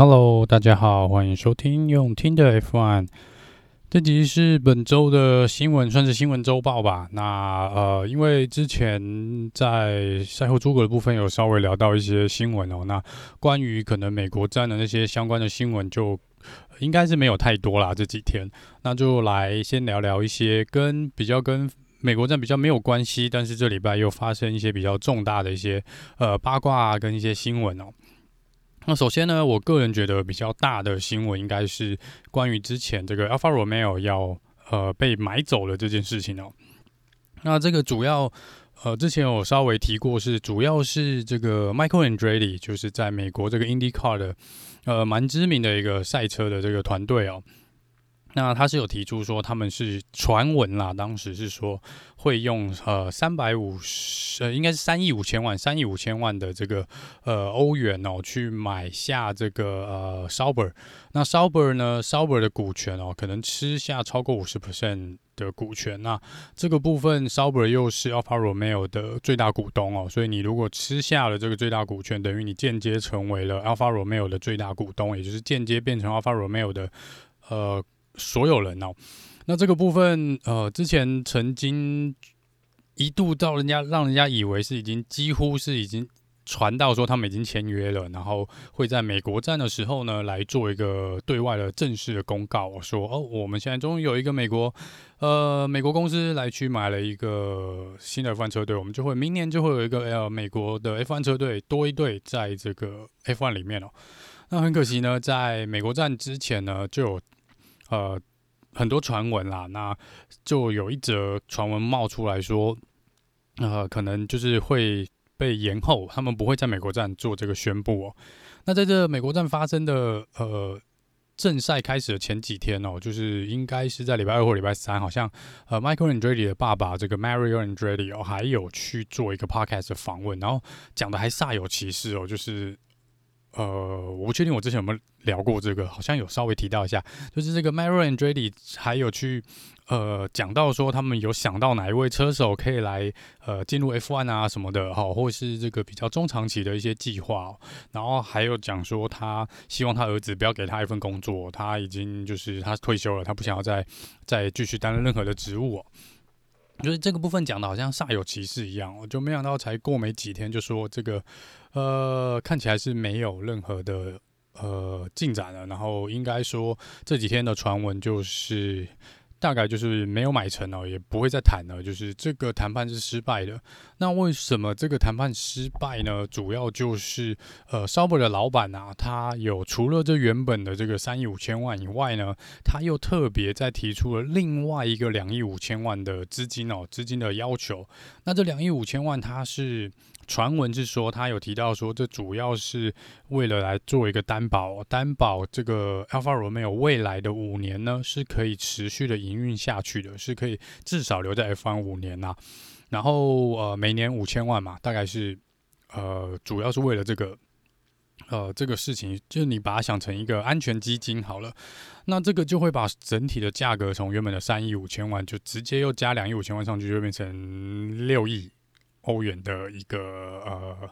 Hello，大家好，欢迎收听用听的 F One。这集是本周的新闻，算是新闻周报吧。那呃，因为之前在赛后诸葛的部分有稍微聊到一些新闻哦，那关于可能美国站的那些相关的新闻，就应该是没有太多啦。这几天，那就来先聊聊一些跟比较跟美国站比较没有关系，但是这礼拜又发生一些比较重大的一些呃八卦，跟一些新闻哦。那首先呢，我个人觉得比较大的新闻应该是关于之前这个 Alpha Romeo 要呃被买走了这件事情哦。那这个主要呃之前我稍微提过，是主要是这个 Michael Andretti 就是在美国这个 IndyCar 的呃蛮知名的一个赛车的这个团队哦。那他是有提出说，他们是传闻啦，当时是说会用呃三百五十呃应该是三亿五千万三亿五千万的这个呃欧元哦去买下这个呃 Sauber。那 Sauber 呢，Sauber 的股权哦可能吃下超过五十 percent 的股权。那这个部分 Sauber 又是 Alfa Romeo 的最大股东哦，所以你如果吃下了这个最大股权，等于你间接成为了 Alfa Romeo 的最大股东，也就是间接变成 Alfa Romeo 的呃。所有人哦，那这个部分呃，之前曾经一度到人家让人家以为是已经几乎是已经传到说他们已经签约了，然后会在美国站的时候呢来做一个对外的正式的公告，说哦，我们现在终于有一个美国呃美国公司来去买了一个新的 F1 车队，我们就会明年就会有一个呃美国的 F1 车队多一队在这个 F1 里面哦。那很可惜呢，在美国站之前呢就有。呃，很多传闻啦，那就有一则传闻冒出来说，呃，可能就是会被延后，他们不会在美国站做这个宣布哦。那在这美国站发生的呃正赛开始的前几天哦，就是应该是在礼拜二或礼拜三，好像呃，Michael Andretti 的爸爸这个 Mario Andretti 哦，还有去做一个 podcast 的访问，然后讲的还煞有其事哦，就是。呃，我不确定我之前有没有聊过这个，好像有稍微提到一下，就是这个 Maro Andretti 还有去呃讲到说他们有想到哪一位车手可以来呃进入 F1 啊什么的哈，或是这个比较中长期的一些计划，然后还有讲说他希望他儿子不要给他一份工作，他已经就是他退休了，他不想要再再继续担任任何的职务。就是这个部分讲的好像煞有其事一样，我就没想到才过没几天就说这个，呃，看起来是没有任何的呃进展了。然后应该说这几天的传闻就是。大概就是没有买成哦，也不会再谈了。就是这个谈判是失败的。那为什么这个谈判失败呢？主要就是呃，Sauber 的老板啊，他有除了这原本的这个三亿五千万以外呢，他又特别再提出了另外一个两亿五千万的资金哦，资金的要求。那这两亿五千万，它是。传闻是说，他有提到说，这主要是为了来做一个担保，担保这个 Alpha Romeo 未来的五年呢是可以持续的营运下去的，是可以至少留在 F1 五年呐、然后呃，每年五千万嘛，大概是呃，主要是为了这个呃这个事情，就是你把它想成一个安全基金好了，那这个就会把整体的价格从原本的三亿五千万，就直接又加两亿五千万上去，就变成六亿。欧元的一个呃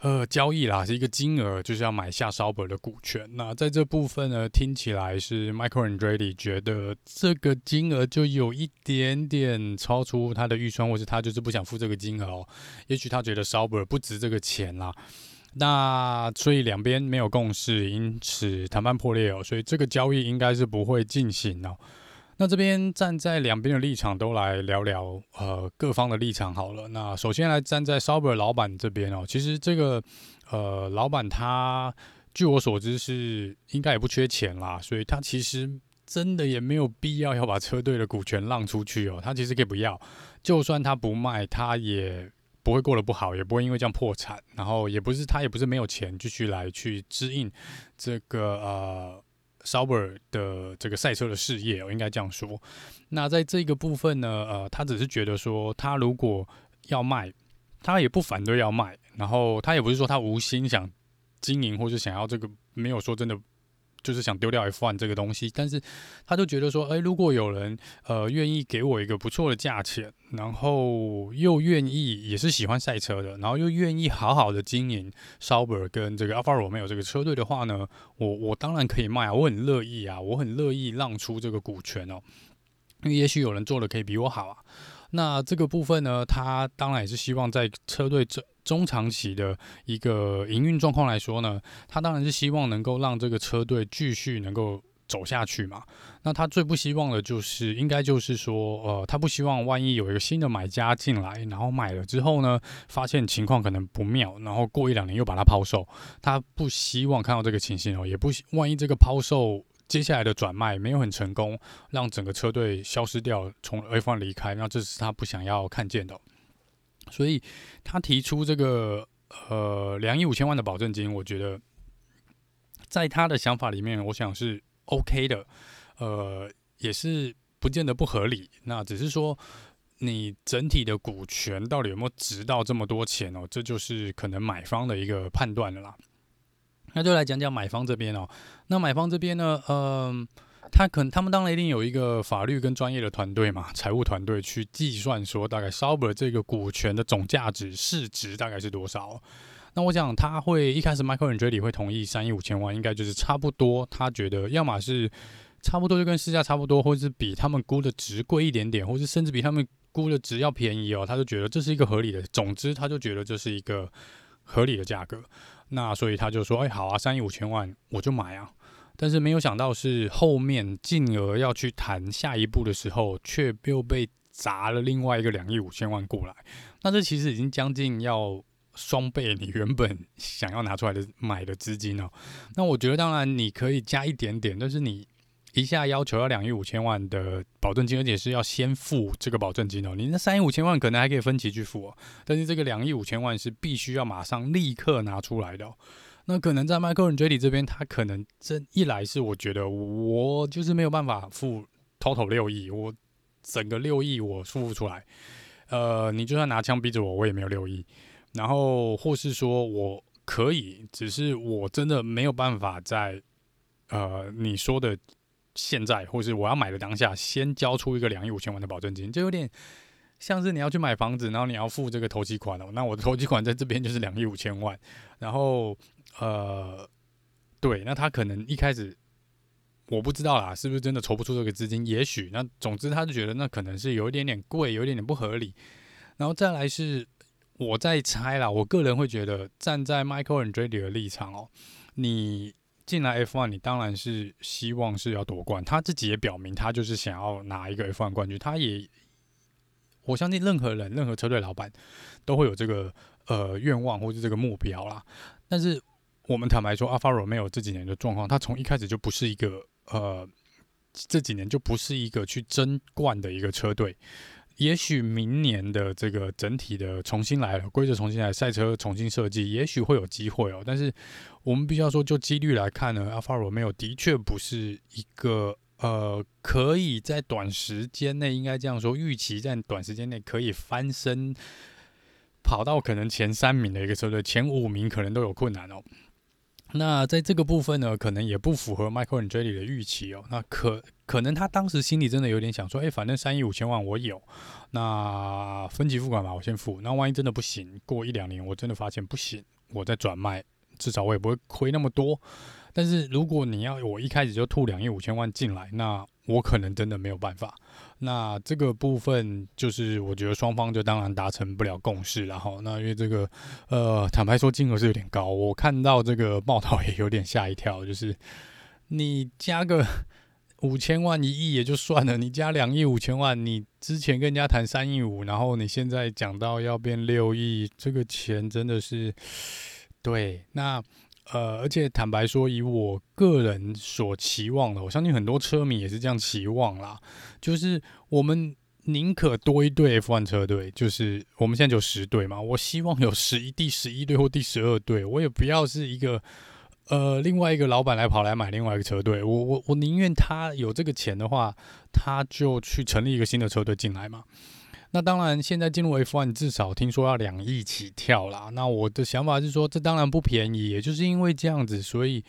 呃交易啦，是一个金额，就是要买下 Sauber 的股权。那在这部分呢，听起来是 Michael Andretti 觉得这个金额就有一点点超出他的预算，或是他就是不想付这个金额哦。也许他觉得 Sauber 不值这个钱啦。那所以两边没有共识，因此谈判破裂哦。所以这个交易应该是不会进行哦。那这边站在两边的立场都来聊聊，呃，各方的立场好了。那首先来站在 Sauber 老板这边哦，其实这个呃老板他据我所知是应该也不缺钱啦，所以他其实真的也没有必要要把车队的股权让出去哦。他其实可以不要，就算他不卖，他也不会过得不好，也不会因为这样破产。然后也不是他也不是没有钱继续来去支应这个呃。Sauber 的这个赛车的事业，我应该这样说。那在这个部分呢，呃，他只是觉得说，他如果要卖，他也不反对要卖。然后他也不是说他无心想经营，或是想要这个，没有说真的就是想丢掉 F1 这个东西，但是他就觉得说，诶，如果有人呃愿意给我一个不错的价钱，然后又愿意也是喜欢赛车的，然后又愿意好好的经营 Sauber 跟这个 Alfa Romeo 这个车队的话呢，我我当然可以卖啊，我很乐意啊，我很乐意让出这个股权哦，因为也许有人做的可以比我好啊。那这个部分呢，他当然也是希望在车队这中长期的一个营运状况来说呢，他当然是希望能够让这个车队继续能够走下去嘛。那他最不希望的就是，应该就是说，呃，他不希望万一有一个新的买家进来，然后买了之后呢，发现情况可能不妙，然后过一两年又把它抛售。他不希望看到这个情形哦，也不希万一这个抛售。接下来的转卖没有很成功，让整个车队消失掉，从 F1 离开，那这是他不想要看见的。所以他提出这个呃两亿五千万的保证金，我觉得在他的想法里面，我想是 OK 的，呃，也是不见得不合理。那只是说你整体的股权到底有没有值到这么多钱哦？这就是可能买方的一个判断了啦。那就来讲讲买方这边哦。那买方这边呢，嗯、他可能他们当然一定有一个法律跟专业的团队嘛，财务团队去计算说大概 Sauber 这个股权的总价值市值大概是多少。那我想他会一开始 Michael a n d r e t 会同意三亿五千万，应该就是差不多。他觉得要么是差不多就跟市价差不多，或者是比他们估的值贵一点点，或是甚至比他们估的值要便宜哦。他就觉得这是一个合理的。总之，他就觉得这是一个合理的价格。那所以他就说：“哎，好啊，三亿五千万我就买啊。”但是没有想到是后面进而要去谈下一步的时候，却又被砸了另外一个两亿五千万过来。那这其实已经将近要双倍你原本 想要拿出来的买的资金了。那我觉得当然你可以加一点点，但是你。一下要求要两亿五千万的保证金，而且是要先付这个保证金哦。你那三亿五千万可能还可以分期去付哦，但是这个两亿五千万是必须要马上立刻拿出来的。那可能在 Michael Andretti 这边，他可能这一来是我觉得我就是没有办法付 total 六亿，我整个六亿我付不出来。呃，你就算拿枪逼着我，我也没有六亿。然后或是说我可以，只是我真的没有办法在呃你说的。现在，或是我要买的当下，先交出一个两亿五千万的保证金，就有点像是你要去买房子，然后你要付这个头期款哦。那我的头期款在这边就是两亿五千万，然后呃，对，那他可能一开始我不知道啦，是不是真的筹不出这个资金？也许那总之他就觉得那可能是有一点点贵，有一点点不合理。然后再来是我在猜啦，我个人会觉得站在 Michael Andretti 的立场哦，你。进来 F1，你当然是希望是要夺冠。他自己也表明，他就是想要拿一个 F1 冠军。他也，我相信任何人、任何车队老板都会有这个呃愿望或者这个目标啦。但是我们坦白说，Alfa Romeo 这几年的状况，他从一开始就不是一个呃，这几年就不是一个去争冠的一个车队。也许明年的这个整体的重新来了，规则重新来，赛车重新设计，也许会有机会哦。但是我们必须要说，就几率来看呢，Alfa Romeo 的确不是一个呃，可以在短时间内，应该这样说，预期在短时间内可以翻身，跑到可能前三名的一个车队，前五名可能都有困难哦。那在这个部分呢，可能也不符合 Michael Andretti 的预期哦。那可可能他当时心里真的有点想说，哎，反正三亿五千万我有，那分期付款吧，我先付。那万一真的不行，过一两年我真的发现不行，我再转卖，至少我也不会亏那么多。但是如果你要我一开始就吐两亿五千万进来，那我可能真的没有办法。那这个部分就是我觉得双方就当然达成不了共识，然后那因为这个呃，坦白说金额是有点高，我看到这个报道也有点吓一跳，就是你加个 五千万一亿也就算了，你加两亿五千万，你之前跟人家谈三亿五，然后你现在讲到要变六亿，这个钱真的是对那。呃，而且坦白说，以我个人所期望的，我相信很多车迷也是这样期望啦。就是我们宁可多一队 F1 车队，就是我们现在就十队嘛，我希望有十一第十一队或第十二队，我也不要是一个呃另外一个老板来跑来买另外一个车队，我我我宁愿他有这个钱的话，他就去成立一个新的车队进来嘛。那当然，现在进入 F1 至少听说要两亿起跳啦。那我的想法是说，这当然不便宜，也就是因为这样子，所以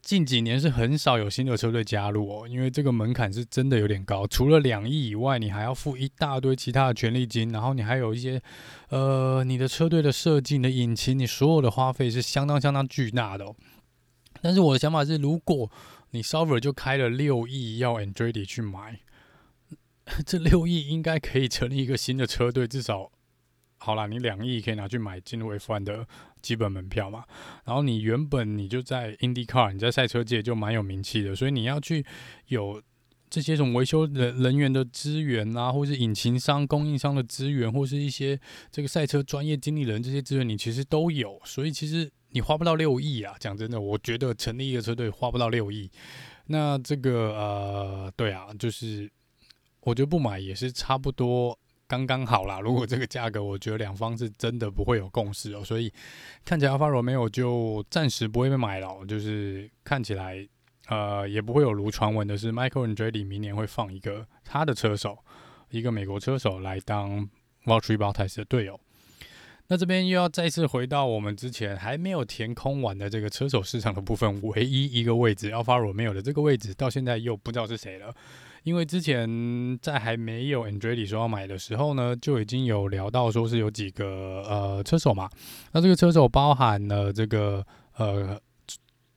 近几年是很少有新的车队加入哦，因为这个门槛是真的有点高。除了两亿以外，你还要付一大堆其他的权利金，然后你还有一些，呃，你的车队的设计、你的引擎，你所有的花费是相当相当巨大的哦。但是我的想法是，如果你 Sauber 就开了六亿要 Andretti 去买，这六亿应该可以成立一个新的车队，至少。好啦，你两亿可以拿去买进入 F1 的基本门票嘛？然后你原本你就在 IndyCar，你在赛车界就蛮有名气的，所以你要去有这些种维修人人员的资源啊，或是引擎商、供应商的资源，或是一些这个赛车专业经理人这些资源，你其实都有。所以其实你花不到六亿啊，讲真的，我觉得成立一个车队花不到六亿。那这个呃，对啊，就是我觉得不买也是差不多。刚刚好啦，如果这个价格，我觉得两方是真的不会有共识哦，所以看起来 Alfa Romeo 就暂时不会被买了，就是看起来呃也不会有如传闻的是 Michael Andretti 明年会放一个他的车手，一个美国车手来当 Valtteri Bottas 的队友。那这边又要再次回到我们之前还没有填空完的这个车手市场的部分，唯一一个位置 Alfa Romeo 的这个位置，到现在又不知道是谁了。因为之前在还没有 Andretti 说要买的时候呢，就已经有聊到说是有几个呃车手嘛，那这个车手包含了这个呃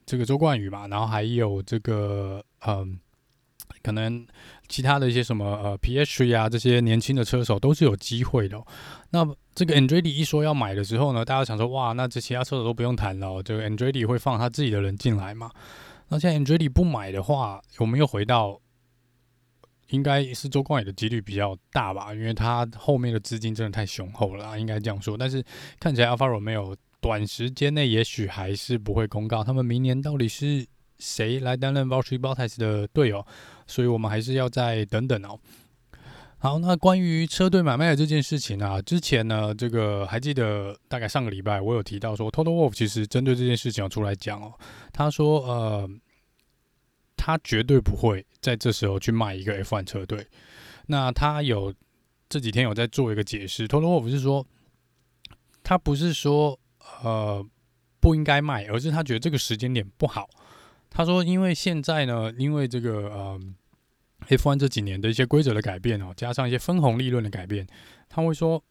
这个周冠宇嘛，然后还有这个嗯、可能其他的一些什么呃 Piastri 啊这些年轻的车手都是有机会的、那这个 Andretti 一说要买的时候呢，大家想说哇，那这其他车手都不用谈了、哦，这个 Andretti 会放他自己的人进来嘛？那现在 Andretti 不买的话，我们又回到。应该是周冠宇的几率比较大吧，因为他后面的资金真的太雄厚了，应该这样说。但是看起来 Alfa Romeo 短时间内也许还是不会公告他们明年到底是谁来担任 Valtteri Bottas 的队友，所以我们还是要再等等哦。好，那关于车队买卖的这件事情啊，之前呢，这个还记得大概上个礼拜我有提到说，Total Wolf 其实针对这件事情要出来讲哦，他说呃。他绝对不会在这时候去卖一个 F1 车队。那他有这几天有在做一个解释托洛沃是说，他不是说呃不应该卖，而是他觉得这个时间点不好。他说，因为现在呢，因为这个呃 F1 这几年的一些规则的改变哦，加上一些分红利润的改变，他会说。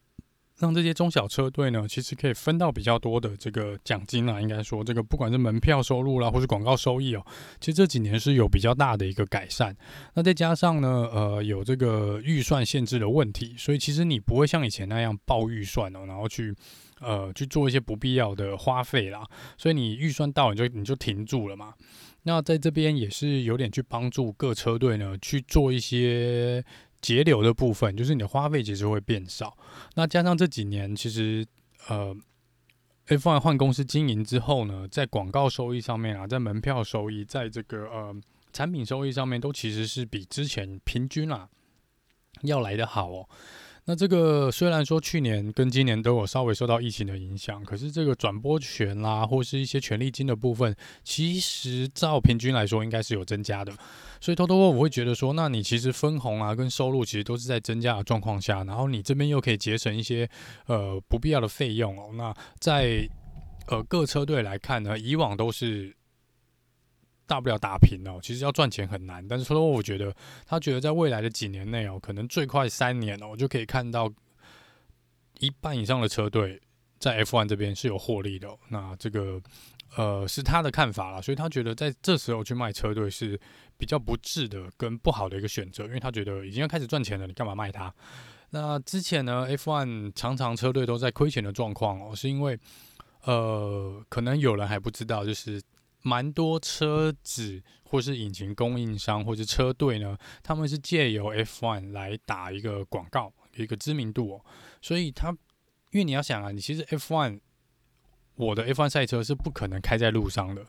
让这些中小车队呢，其实可以分到比较多的这个奖金啊，应该说这个不管是门票收入啦，或是广告收益哦，其实这几年是有比较大的一个改善。那再加上呢，呃，有这个预算限制的问题，所以其实你不会像以前那样爆预算哦，然后去呃去做一些不必要的花费啦。所以你预算到了你就你就停住了嘛。那在这边也是有点去帮助各车队呢去做一些。节流的部分，就是你的花费其实会变少。那加上这几年，其实呃，F1 换公司经营之后呢，在广告收益上面啊，在门票收益，在这个呃产品收益上面，都其实是比之前平均啊要来的好哦。那这个虽然说去年跟今年都有稍微受到疫情的影响，可是这个转播权啦，或是一些权利金的部分，其实照平均来说应该是有增加的。所以偷偷我会觉得说，那你其实分红啊跟收入其实都是在增加的状况下，然后你这边又可以节省一些呃不必要的费用哦。那在呃各车队来看呢，以往都是。大不了打平哦，其实要赚钱很难。但是说，我觉得他觉得在未来的几年内哦，可能最快三年哦，就可以看到一半以上的车队在 F1 这边是有获利的。那这个呃是他的看法啦，所以他觉得在这时候去卖车队是比较不智的跟不好的一个选择，因为他觉得已经要开始赚钱了，你干嘛卖他？那之前呢，F1 常常车队都在亏钱的状况哦，是因为呃，可能有人还不知道，就是。蛮多车子或是引擎供应商或是车队呢，他们是借由 F1 来打一个广告，一个知名度哦。所以他，因为你要想啊，你其实 F1，我的 F1 赛车是不可能开在路上的，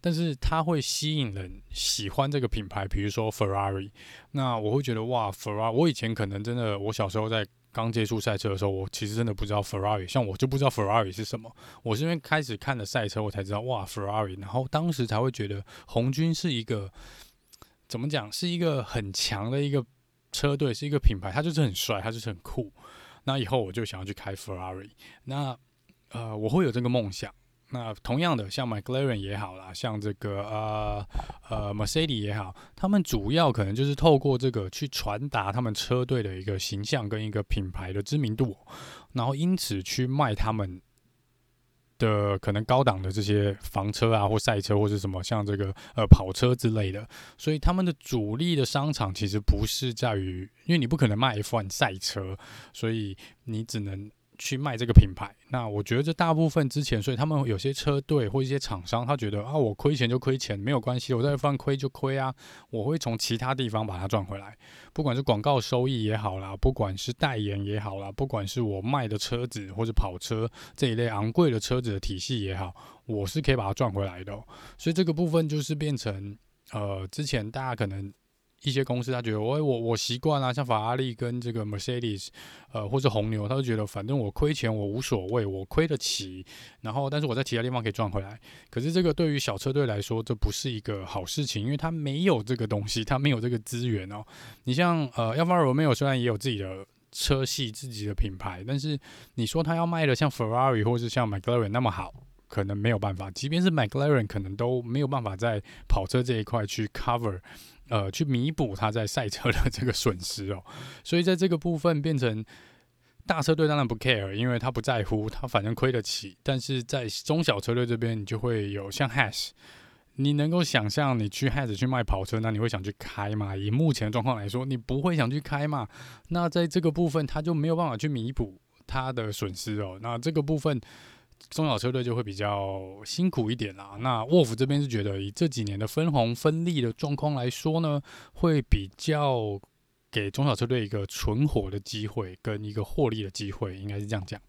但是它会吸引人喜欢这个品牌，比如说 Ferrari。那我会觉得哇，Ferrari，我以前可能真的，我小时候在。刚接触赛车的时候，我其实真的不知道 Ferrari，像我就不知道 Ferrari 是什么。我是因为开始看了赛车，我才知道哇 Ferrari，然后当时才会觉得红军是一个怎么讲，是一个很强的一个车队，是一个品牌，它就是很帅，它就是很酷。那以后我就想要去开 Ferrari，那呃我会有这个梦想。那同样的，像 McLaren 也好啦，像这个呃呃 Mercedes 也好，他们主要可能就是透过这个去传达他们车队的一个形象跟一个品牌的知名度，然后因此去卖他们的可能高档的这些房车啊，或赛车，或是什么像这个呃跑车之类的。所以他们的主力的商场其实不是在于，因为你不可能卖 F1 赛车，所以你只能。去卖这个品牌，那我觉得这大部分之前，所以他们有些车队或一些厂商，他觉得啊，我亏钱就亏钱，没有关系，我在放亏就亏啊，我会从其他地方把它赚回来，不管是广告收益也好啦，不管是代言也好啦，不管是我卖的车子或者跑车这一类昂贵的车子的体系也好，我是可以把它赚回来的。所以这个部分就是变成呃，之前大家可能。一些公司他觉得我我我习惯了，像法拉利跟这个 Mercedes，呃，或者红牛，他就觉得反正我亏钱我无所谓，我亏得起，然后但是我在其他地方可以赚回来。可是这个对于小车队来说，这不是一个好事情，因为他没有这个东西，他没有这个资源哦。你像呃，Alfa Romeo 虽然也有自己的车系、自己的品牌，但是你说他要卖的像 Ferrari 或是像 McLaren 那么好，可能没有办法。即便是 McLaren，可能都没有办法在跑车这一块去 cover。呃，去弥补他在赛车的这个损失哦，所以在这个部分变成大车队当然不 care，因为他不在乎，他反正亏得起。但是在中小车队这边，你就会有像 Haas，你能够想象你去 Has 去卖跑车，那你会想去开吗？以目前的状况来说，你不会想去开嘛？那在这个部分，他就没有办法去弥补他的损失哦。那这个部分。中小车队就会比较辛苦一点啦。那沃夫这边是觉得，以这几年的分红分利的状况来说呢，会比较给中小车队一个存活的机会跟一个获利的机会，应该是这样讲。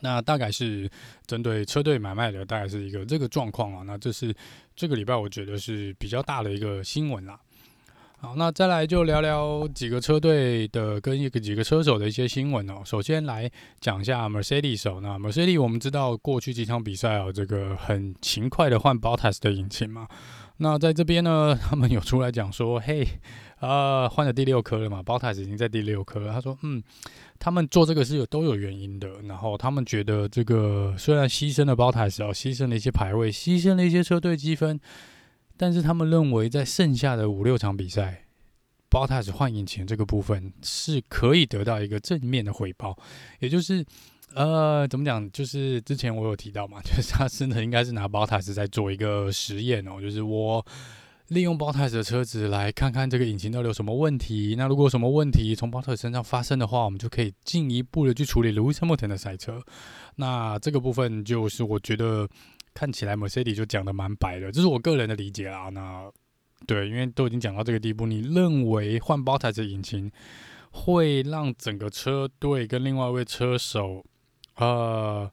那大概是针对车队买卖的，大概是一个这个状况啊。那这是这个礼拜我觉得是比较大的一个新闻啦。好，那再来就聊聊几个车队的跟一个几个车手的一些新闻哦。首先来讲一下 Mercedes 手。那 Mercedes 我们知道过去几场比赛哦，这个很勤快的换 Bottas 的引擎嘛。那在这边呢，他们有出来讲说，嘿，呃，换了第六颗了嘛，Bottas 已经在第六颗了。他说，嗯，他们做这个是有都有原因的。然后他们觉得这个虽然牺牲了 Bottas 哦，牺牲了一些排位，牺牲了一些车队积分。但是他们认为，在剩下的五六场比赛，Bottas 换引擎这个部分是可以得到一个正面的回报，也就是，呃，怎么讲？就是之前我有提到嘛，就是他真的应该是拿 Bottas 在做一个实验哦，就是我利用 Bottas 的车子来看看这个引擎到底有什么问题。那如果有什么问题从 Bottas 身上发生的话，我们就可以进一步的去处理 Lewis Hamilton 的赛车。那这个部分就是我觉得。看起来 Mercedes 就讲的蛮白的，这是我个人的理解啦。那对，因为都已经讲到这个地步，你认为换 b o t t 引擎会让整个车队跟另外一位车手，呃，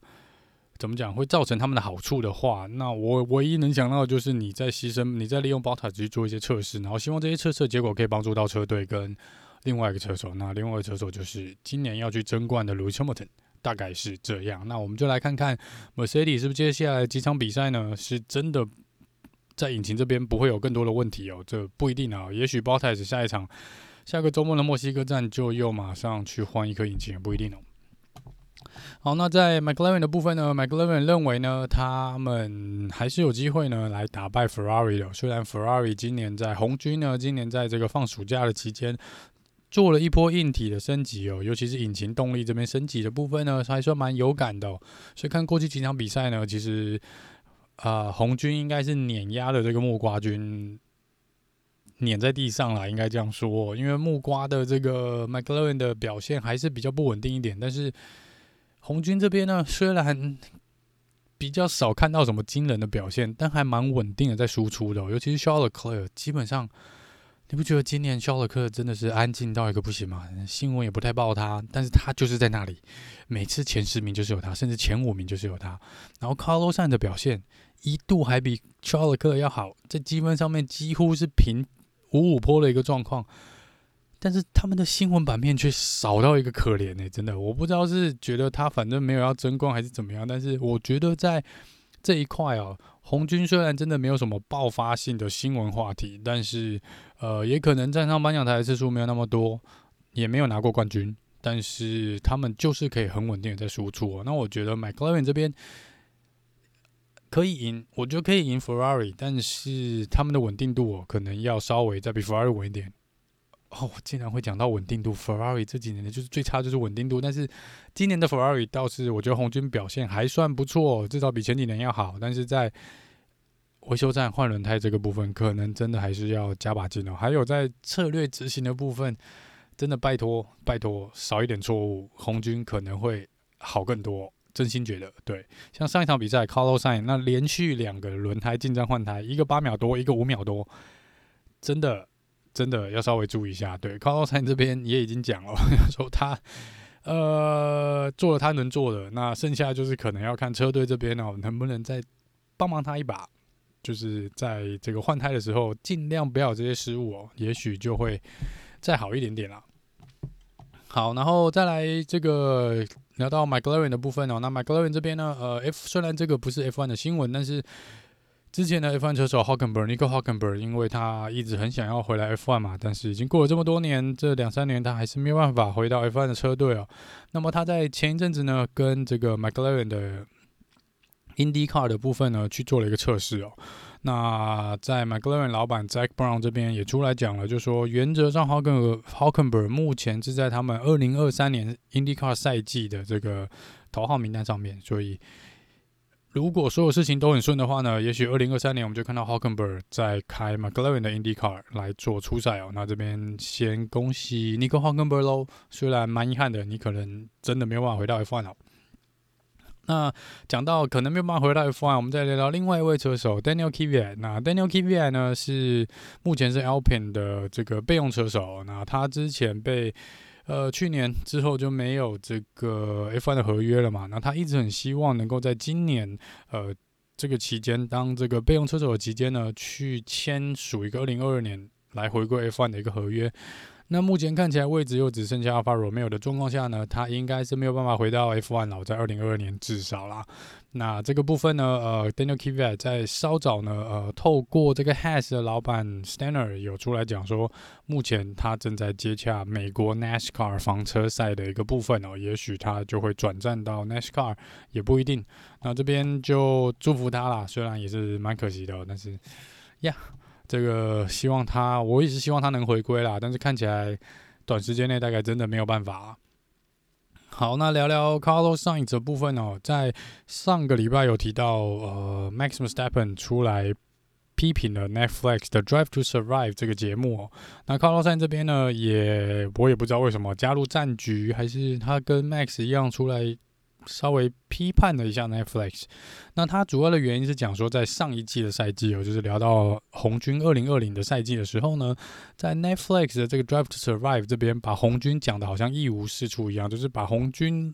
怎么讲，会造成他们的好处的话，那我唯一能想到的就是你在牺牲，你在利用 b o t t 去做一些测试，然后希望这些测试结果可以帮助到车队跟另外一个车手。那另外一个车手就是今年要去争冠的 Lewis Hamilton。大概是这样，那我们就来看看 Mercedes 是不是接下来几场比赛呢？是真的在引擎这边不会有更多的问题哦？这不一定啊，也许 Bottas 下一场下个周末的墨西哥站就又马上去换一颗引擎，也不一定哦。好，那在 McLaren 的部分呢？McLaren 认为呢，他们还是有机会呢来打败 Ferrari 的。虽然 Ferrari 今年在红军呢，今年在这个放暑假的期间。做了一波硬体的升级哦，尤其是引擎动力这边升级的部分呢，还算蛮有感的哦。所以看过去几场比赛呢，其实啊、红军应该是碾压的这个木瓜军，碾在地上了，应该这样说。因为木瓜的这个 McLaren 的表现还是比较不稳定一点，但是红军这边呢，虽然比较少看到什么惊人的表现，但还蛮稳定的在输出的，尤其是 s h a r l e c l e r 基本上。你不觉得今年肖尔克真的是安静到一个不行吗？新闻也不太报他，但是他就是在那里，每次前十名就是有他，甚至前五名就是有他。然后卡洛山的表现一度还比肖尔克要好，在积分上面几乎是平五五坡的一个状况，但是他们的新闻版面却少到一个可怜呢、真的，我不知道是觉得他反正没有要争冠还是怎么样，但是我觉得在这一块哦。红军虽然真的没有什么爆发性的新闻话题，但是呃，也可能站上颁奖台的次数没有那么多，也没有拿过冠军，但是他们就是可以很稳定的在输出哦。那我觉得 McLaren 这边可以赢，我觉得可以赢 Ferrari，但是他们的稳定度哦，可能要稍微再比 Ferrari 稳一点。哦，竟然会讲到稳定度，Ferrari 这几年的就是最差就是稳定度，但是今年的 Ferrari 倒是我觉得红军表现还算不错，至少比前几年要好。但是在维修站换轮胎这个部分，可能真的还是要加把劲哦。还有在策略执行的部分，真的拜托拜托少一点错误，红军可能会好更多。真心觉得，对，像上一场比赛，Carlos Sainz 那连续两个轮胎进站换胎，一个八秒多，一个五秒多，真的真的要稍微注意一下。对，Carlos Sainz 这边也已经讲了，说他呃做了他能做的，那剩下就是可能要看车队这边哦，能不能再帮忙他一把，就是在这个换胎的时候尽量不要有这些失误哦，也许就会再好一点点啦。好，然后再来这个。聊到 McLaren 的部分哦，那 McLaren 这边呢，呃，F 虽然这个不是 F1 的新闻，但是之前的 F1 车手 h o c k e n b e r g n i c o h o c k e n b e r g 因为他一直很想要回来 F1 嘛，但是已经过了这么多年，这两三年他还是没有办法回到 F1 的车队哦。那么他在前一阵子呢，跟这个 McLaren 的 IndyCar 的部分呢，去做了一个测试哦。那在 McLaren 老板 Zack Brown 这边也出来讲了，就说原则上 Hulkenberg 目前是在他们二零二三年 IndyCar 赛季的这个头号名单上面，所以如果所有事情都很顺的话呢，也许二零二三年我们就看到 Hulkenberg 在开 McLaren 的 IndyCar 来做初赛哦。那这边先恭喜 Nico Hulkenberg 喽，虽然蛮遗憾的，你可能真的没有办法回到 F1 了。那讲到可能没有办法回到 F1，我们再聊聊另外一位车手 Daniel Kvyat。那 Daniel Kvyat 呢是目前是 Alpine 的这个备用车手。那他之前被呃去年之后就没有这个 F1 的合约了嘛？那他一直很希望能够在今年呃这个期间当这个备用车手的期间呢，去签署一个二零二二年来回归 F1 的一个合约。那目前看起来位置又只剩下 Alfa Romeo 的状况下呢，他应该是没有办法回到 F1 了，在二零二二年至少啦。那这个部分呢，呃，Daniel Kvyat 在稍早呢，呃，透过这个 Has 的老板 Steiner 有出来讲说，目前他正在接洽美国 NASCAR 房车赛的一个部分哦，也许他就会转战到 NASCAR，也不一定。那这边就祝福他啦，虽然也是蛮可惜的，但是呀。这个希望他，我一直希望他能回归啦，但是看起来短时间内大概真的没有办法啊。好，那聊聊 Carlos Sainz 的部分哦，在上个礼拜有提到，呃，Max Verstappen 出来批评了 Netflix 的 Drive to Survive 这个节目哦。那 Carlos Sainz 这边呢，也我也不知道为什么加入战局，还是他跟 Max 一样出来。稍微批判了一下 Netflix，那它主要的原因是讲说，在上一季的赛季哦，就是聊到红军二零二零的赛季的时候呢，在 Netflix 的这个 Drive to Survive 这边，把红军讲的好像一无是处一样，就是把红军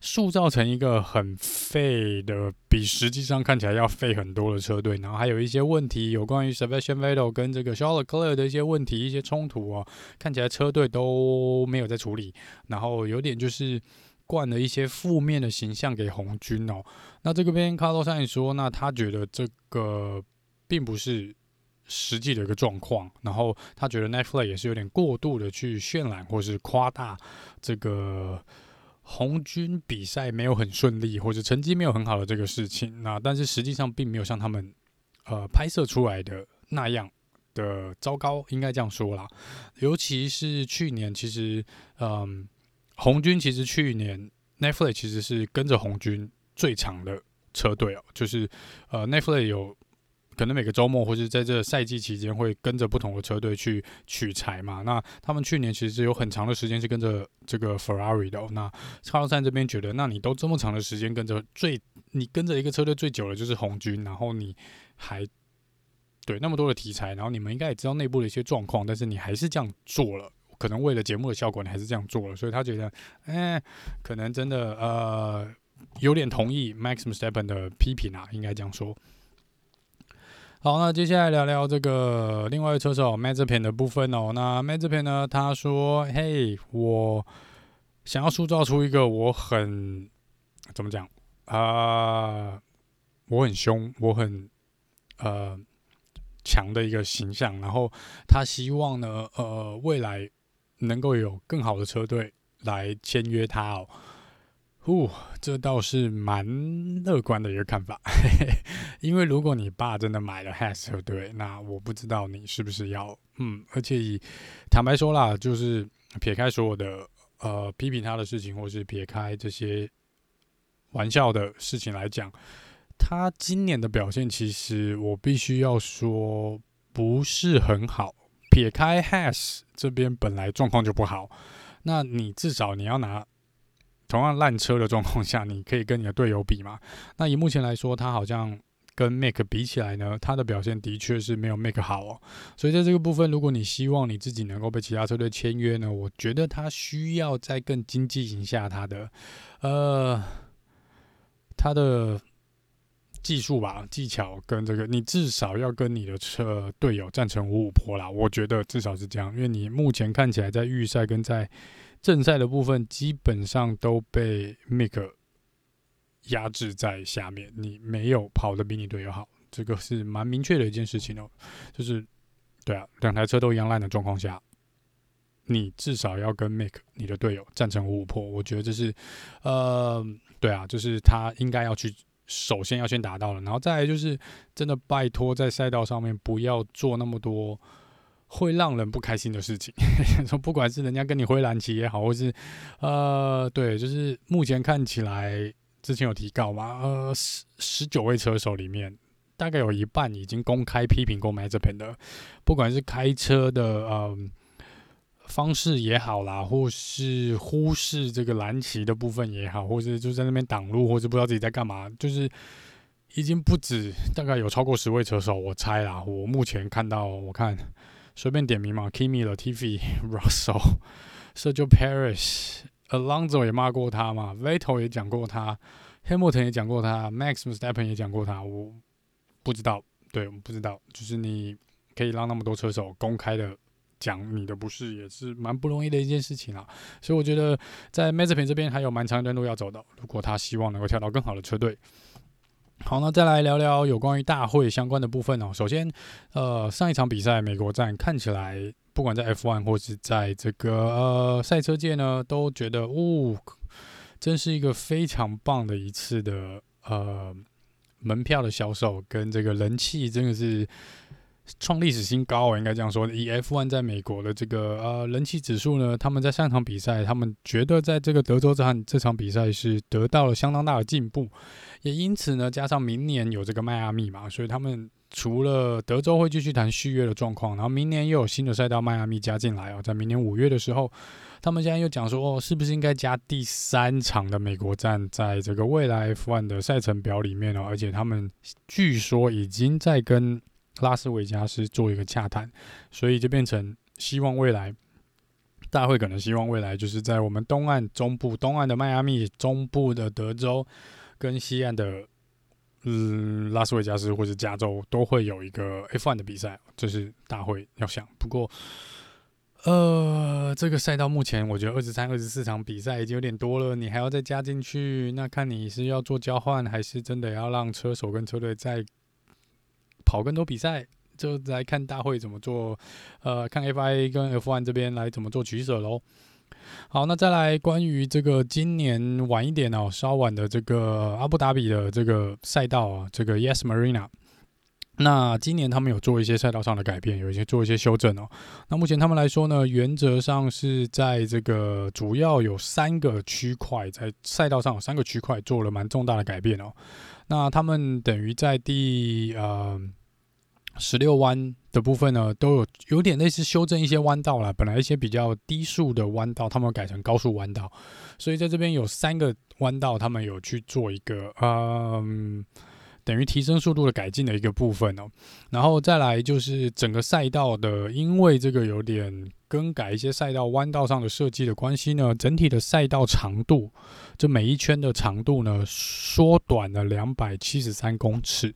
塑造成一个很废的，比实际上看起来要废很多的车队，然后还有一些问题，有关于 Sebastian Vettel 跟这个 Charles Leclerc 的一些问题、一些冲突哦，看起来车队都没有在处理，然后有点就是。灌了一些负面的形象给红军哦，那这个边卡洛山说，那他觉得这个并不是实际的一个状况，然后他觉得 Netflix 也是有点过度的去渲染或是夸大这个红军比赛没有很顺利或者成绩没有很好的这个事情，那但是实际上并没有像他们呃拍摄出来的那样的糟糕，应该这样说啦，尤其是去年其实嗯。红军其实去年 Netflix 其实是跟着红军最长的车队哦，就是呃 Netflix 有可能每个周末或是在这赛季期间会跟着不同的车队去取材嘛。那他们去年其实有很长的时间是跟着这个 Ferrari 的哦。那卡洛山这边觉得，那你都这么长的时间跟着最，你跟着一个车队最久的就是红军，然后你还对那么多的题材，然后你们应该也知道内部的一些状况，但是你还是这样做了。可能为了节目的效果，你还是这样做了，所以他觉得，哎、可能真的呃有点同意 Max Verstappen 的批评啊，应该这样说。好，那接下来聊聊这个另外一位车手 Mazepin 的部分哦。那 Mazepin 呢，他说：“嘿，我想要塑造出一个我很怎么讲啊、我很凶，我很呃强的一个形象。然后他希望呢，呃，未来。”能够有更好的车队来签约他哦，哦，这倒是蛮乐观的一个看法，嘿 嘿因为如果你爸真的买了 Has 车队，那我不知道你是不是要，嗯，而且以坦白说啦，就是撇开所有的呃批评他的事情，或是撇开这些玩笑的事情来讲，他今年的表现其实我必须要说不是很好。撇开 Has 这边本来状况就不好，那你至少你要拿。同样烂车的状况下，你可以跟你的队友比嘛？那以目前来说，他好像跟 Make 比起来呢，他的表现的确是没有 Make 好哦。所以在这个部分，如果你希望你自己能够被其他车队签约呢，我觉得他需要再更经济一下他的呃他的技术吧，技巧跟这个，你至少要跟你的车队友战成五五坡啦。我觉得至少是这样，因为你目前看起来在预赛跟在正赛的部分基本上都被 Mick 压制在下面，你没有跑得比你队友好，这个是蛮明确的一件事情哦。就是，对啊，两台车都一样烂的状况下，你至少要跟 Mick 你的队友战成五五波，我觉得这是，呃，对啊，就是他应该要去首先要先达到了，然后再来就是真的拜托在赛道上面不要做那么多。会让人不开心的事情，说不管是人家跟你挥蓝旗也好，或是呃，对，就是目前看起来，之前有提到嘛，呃，十十九位车手里面，大概有一半已经公开批评过 Mazepin 的，不管是开车的呃方式也好啦，或是忽视这个蓝旗的部分也好，或是就在那边挡路，或是不知道自己在干嘛，就是已经不止大概有超过十位车手，我猜啦，我目前看到我看。随便点名嘛，Kimi、Latifi、Russell、Sergio Perez、Alonso 也骂过他嘛，Vettel 也讲过他，Hamilton 也讲过他，Max Verstappen 也讲过他。我不知道，对，我不知道，就是你可以让那么多车手公开的讲你的不是，也是蛮不容易的一件事情啊。所以我觉得在 Mazep 这边还有蛮长一段路要走的。如果他希望能够跳到更好的车队。好，那再来聊聊有关于大会相关的部分哦。首先，呃，上一场比赛美国站看起来，不管在 F1 或是在这个呃赛车界呢，都觉得哦，真是一个非常棒的一次的呃门票的销售跟这个人气，真的是。创历史新高，我应该这样说。以 F1 在美国的这个呃人气指数呢，他们在上场比赛，他们觉得在这个德州站这场比赛是得到了相当大的进步，也因此呢，加上明年有这个迈阿密嘛，所以他们除了德州会继续谈续约的状况，然后明年又有新的赛道迈阿密加进来哦，在明年五月的时候，他们现在又讲说哦，是不是应该加第三场的美国站在这个未来 F1 的赛程表里面哦？而且他们据说已经在跟。拉斯维加斯做一个洽谈，所以就变成希望未来大会可能希望未来就是在我们东岸、中部、东岸的迈阿密、中部的德州跟西岸的嗯拉斯维加斯或者加州都会有一个 F1 的比赛，这是大会要想。不过，呃，这个赛道目前我觉得二十三、二十四场比赛已经有点多了，你还要再加进去，那看你是要做交换，还是真的要让车手跟车队再。跑更多比赛，就来看大会怎么做，呃，看 FIA 跟 F1 这边来怎么做取舍喽。好，那再来关于这个今年晚一点哦，稍晚的这个阿布达比的这个赛道啊，这个 Yas Marina。那今年他们有做一些赛道上的改变，有一些做一些修正哦。那目前他们来说呢，原则上是在这个主要有三个区块，在赛道上有三个区块做了蛮重大的改变哦。那他们等于在第呃。十六弯的部分呢，都有有点类似修正一些弯道了。本来一些比较低速的弯道，他们改成高速弯道，所以在这边有三个弯道，他们有去做一个嗯，等于提升速度的改进的一个部分哦。然后再来就是整个赛道的，因为这个有点更改一些赛道弯道上的设计的关系呢，整体的赛道长度，这每一圈的长度呢，缩短了两百七十三公尺。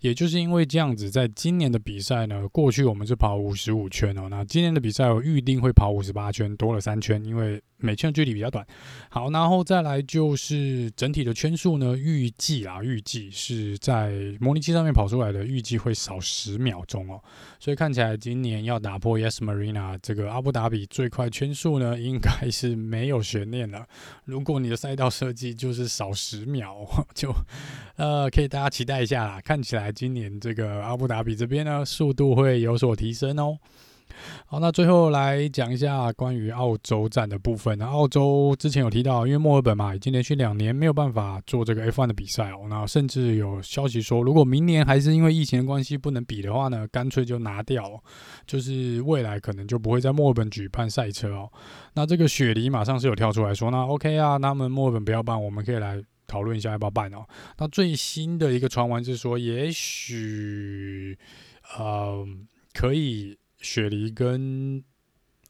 也就是因为这样子，在今年的比赛呢，过去我们是跑五十五圈哦，那今年的比赛我预定会跑五十八圈，多了三圈，因为每圈的距离比较短。好，然后再来就是整体的圈数呢，预计啊，预计是在模拟器上面跑出来的，预计会少十秒钟哦，所以看起来今年要打破 Yas Marina 这个阿布达比最快圈速呢，应该是没有悬念了。如果你的赛道设计就是少十秒，就呃，可以大家期待一下啦。看起来今年这个阿布达比这边呢，速度会有所提升哦。好，那最后来讲一下关于澳洲站的部分。那澳洲之前有提到，因为墨尔本嘛，已经连续两年没有办法做这个 F1 的比赛哦。那甚至有消息说，如果明年还是因为疫情的关系不能比的话呢，干脆就拿掉，就是未来可能就不会在墨尔本举办赛车哦。那这个雪梨马上是有跳出来说，那 OK 啊，那么墨尔本不要办，我们可以来讨论一下要不要办哦。那最新的一个传闻是说，也许呃可以。雪梨跟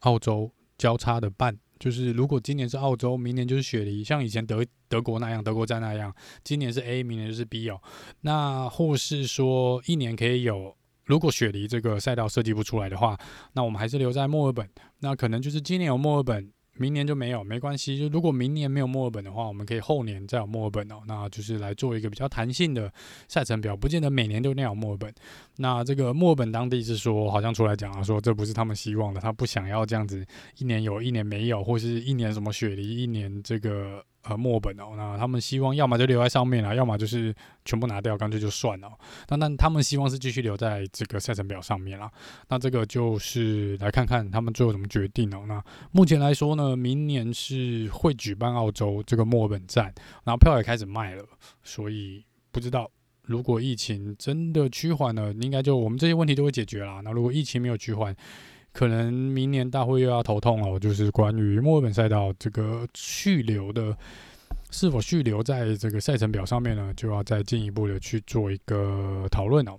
澳洲交叉的办，就是如果今年是澳洲，明年就是雪梨，像以前德德国那样，德国站那样，今年是 A，明年就是 B 哦。那或是说一年可以有，如果雪梨这个赛道设计不出来的话，那我们还是留在墨尔本，那可能就是今年有墨尔本。明年就没有，没关系。就如果明年没有墨尔本的话，我们可以后年再有墨尔本哦。那就是来做一个比较弹性的赛程表，不见得每年都那样墨尔本。那这个墨尔本当地是说，好像出来讲啊，说这不是他们希望的，他不想要这样子一年有一年没有，或是一年什么雪梨，一年这个。呃，墨本哦，那他们希望要么就留在上面了，要么就是全部拿掉，干脆就算了。那那他们希望是继续留在这个赛程表上面了。那这个就是来看看他们最后怎么决定哦。那目前来说呢，明年是会举办澳洲这个墨尔本站，然后票也开始卖了，所以不知道如果疫情真的趋缓了，应该就我们这些问题都会解决了。那如果疫情没有趋缓，可能明年大会又要头痛了，就是关于墨尔本赛道这个续留的是否续留在这个赛程表上面呢，就要再进一步的去做一个讨论哦。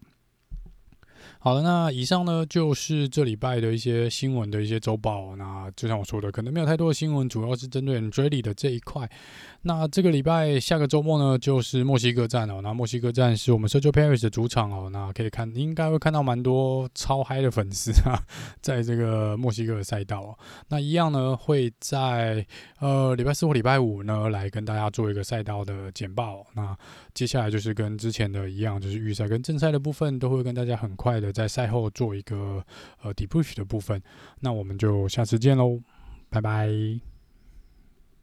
好了，那以上呢就是这礼拜的一些新闻的一些周报。那就像我说的，可能没有太多的新闻，主要是针对 Andrei 的这一块。那这个礼拜下个周末呢，就是墨西哥站哦。那墨西哥站是我们 Sergio Perez 的主场哦。那可以看，应该会看到蛮多超嗨的粉丝啊，在这个墨西哥赛道。那一样呢，会在呃礼拜四或礼拜五呢，来跟大家做一个赛道的简报。那接下来就是跟之前的一样，就是预赛跟正赛的部分，都会跟大家很快的。在赛后做一个呃 debrief 的部分，那我们就下次见喽，拜拜。